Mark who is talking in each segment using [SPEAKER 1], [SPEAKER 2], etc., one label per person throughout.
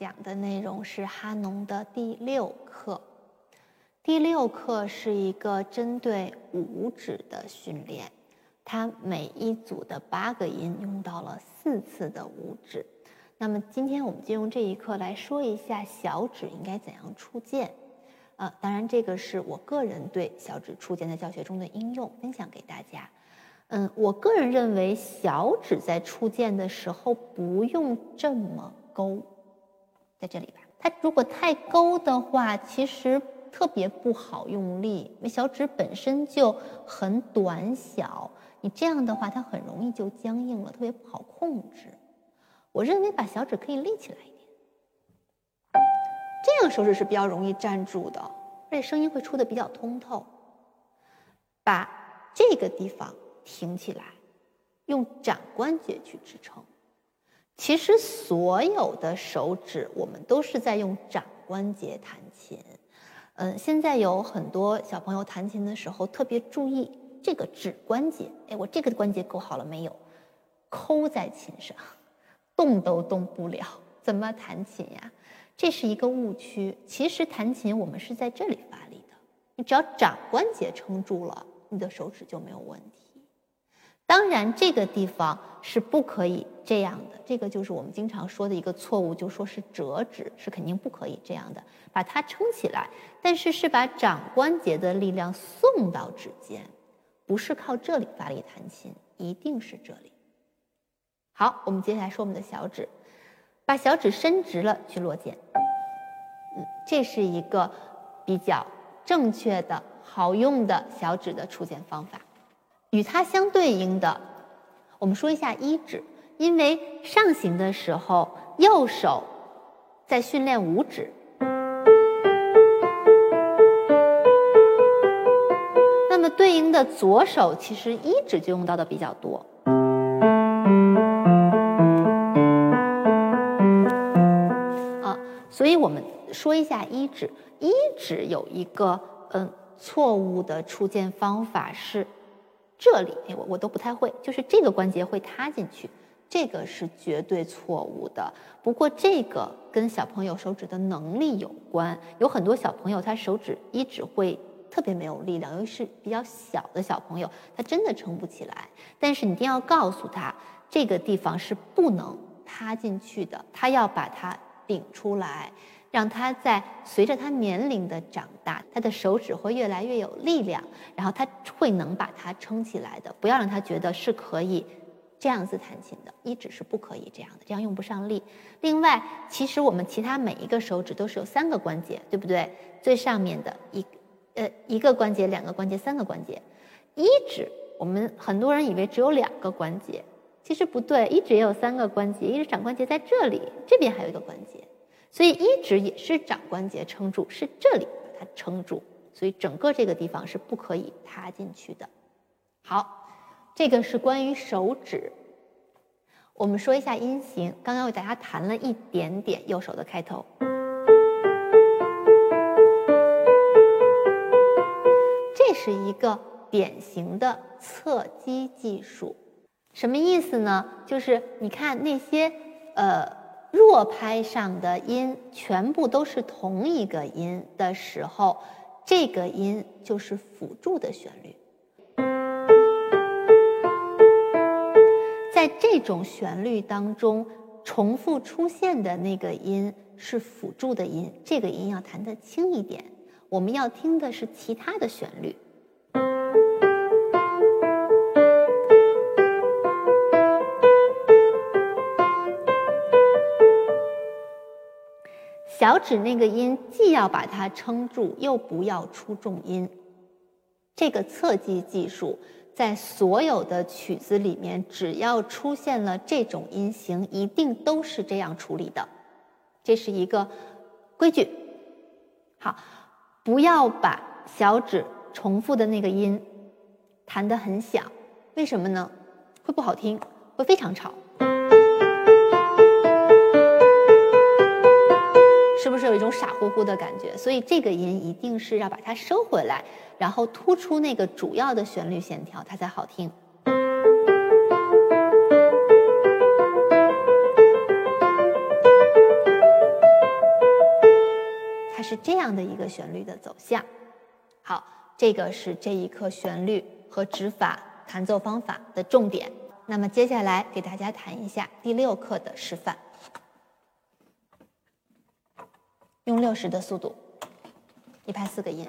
[SPEAKER 1] 讲的内容是哈农的第六课。第六课是一个针对五指的训练，它每一组的八个音用到了四次的五指。那么今天我们就用这一课来说一下小指应该怎样触键。呃，当然这个是我个人对小指触键在教学中的应用，分享给大家。嗯，我个人认为小指在触键的时候不用这么勾，在这里吧。它如果太勾的话，其实。特别不好用力，因为小指本身就很短小，你这样的话它很容易就僵硬了，特别不好控制。我认为把小指可以立起来一点，这样手指是比较容易站住的，而且声音会出的比较通透。把这个地方挺起来，用掌关节去支撑。其实所有的手指，我们都是在用掌关节弹琴。嗯，现在有很多小朋友弹琴的时候特别注意这个指关节，哎，我这个关节勾好了没有？抠在琴上，动都动不了，怎么弹琴呀？这是一个误区。其实弹琴我们是在这里发力的，你只要掌关节撑住了，你的手指就没有问题。当然，这个地方是不可以这样的。这个就是我们经常说的一个错误，就说是折指，是肯定不可以这样的。把它撑起来，但是是把掌关节的力量送到指尖，不是靠这里发力弹琴，一定是这里。好，我们接下来说我们的小指，把小指伸直了去落键。嗯，这是一个比较正确的、好用的小指的触键方法。与它相对应的，我们说一下一指，因为上行的时候，右手在训练五指，那么对应的左手其实一指就用到的比较多。啊，所以我们说一下一指，一指有一个嗯错误的触键方法是。这里，哎，我我都不太会，就是这个关节会塌进去，这个是绝对错误的。不过这个跟小朋友手指的能力有关，有很多小朋友他手指一指会特别没有力量，尤其是比较小的小朋友，他真的撑不起来。但是你一定要告诉他，这个地方是不能塌进去的，他要把它顶出来。让他在随着他年龄的长大，他的手指会越来越有力量，然后他会能把它撑起来的。不要让他觉得是可以这样子弹琴的，一指是不可以这样的，这样用不上力。另外，其实我们其他每一个手指都是有三个关节，对不对？最上面的一呃一个关节、两个关节、三个关节。一指我们很多人以为只有两个关节，其实不对，一指也有三个关节，一指掌关节在这里，这边还有一个关节。所以一指也是掌关节撑住，是这里把它撑住，所以整个这个地方是不可以塌进去的。好，这个是关于手指。我们说一下音型，刚刚为大家弹了一点点右手的开头，这是一个典型的侧击技术，什么意思呢？就是你看那些呃。弱拍上的音全部都是同一个音的时候，这个音就是辅助的旋律。在这种旋律当中，重复出现的那个音是辅助的音，这个音要弹得轻一点。我们要听的是其他的旋律。小指那个音既要把它撑住，又不要出重音。这个侧击技术在所有的曲子里面，只要出现了这种音型，一定都是这样处理的。这是一个规矩。好，不要把小指重复的那个音弹得很响，为什么呢？会不好听，会非常吵。傻乎乎的感觉？所以这个音一定是要把它收回来，然后突出那个主要的旋律线条，它才好听。它是这样的一个旋律的走向。好，这个是这一课旋律和指法弹奏方法的重点。那么接下来给大家弹一下第六课的示范，用六十的速度，一拍四个音。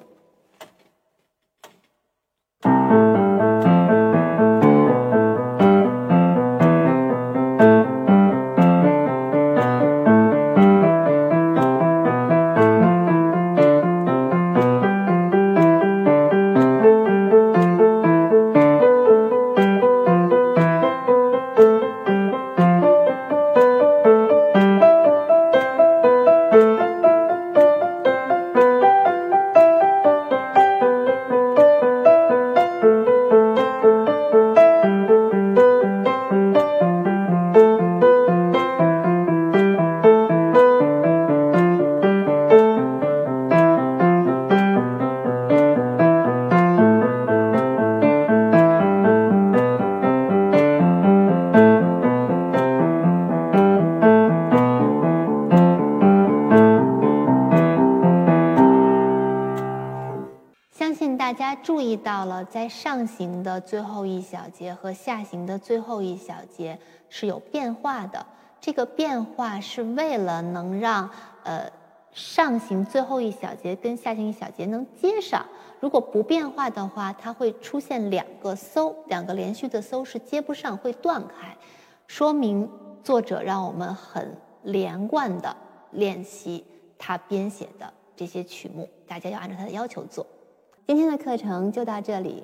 [SPEAKER 1] 他注意到了，在上行的最后一小节和下行的最后一小节是有变化的。这个变化是为了能让呃上行最后一小节跟下行一小节能接上。如果不变化的话，它会出现两个搜，两个连续的搜是接不上，会断开。说明作者让我们很连贯的练习他编写的这些曲目，大家要按照他的要求做。今天的课程就到这里。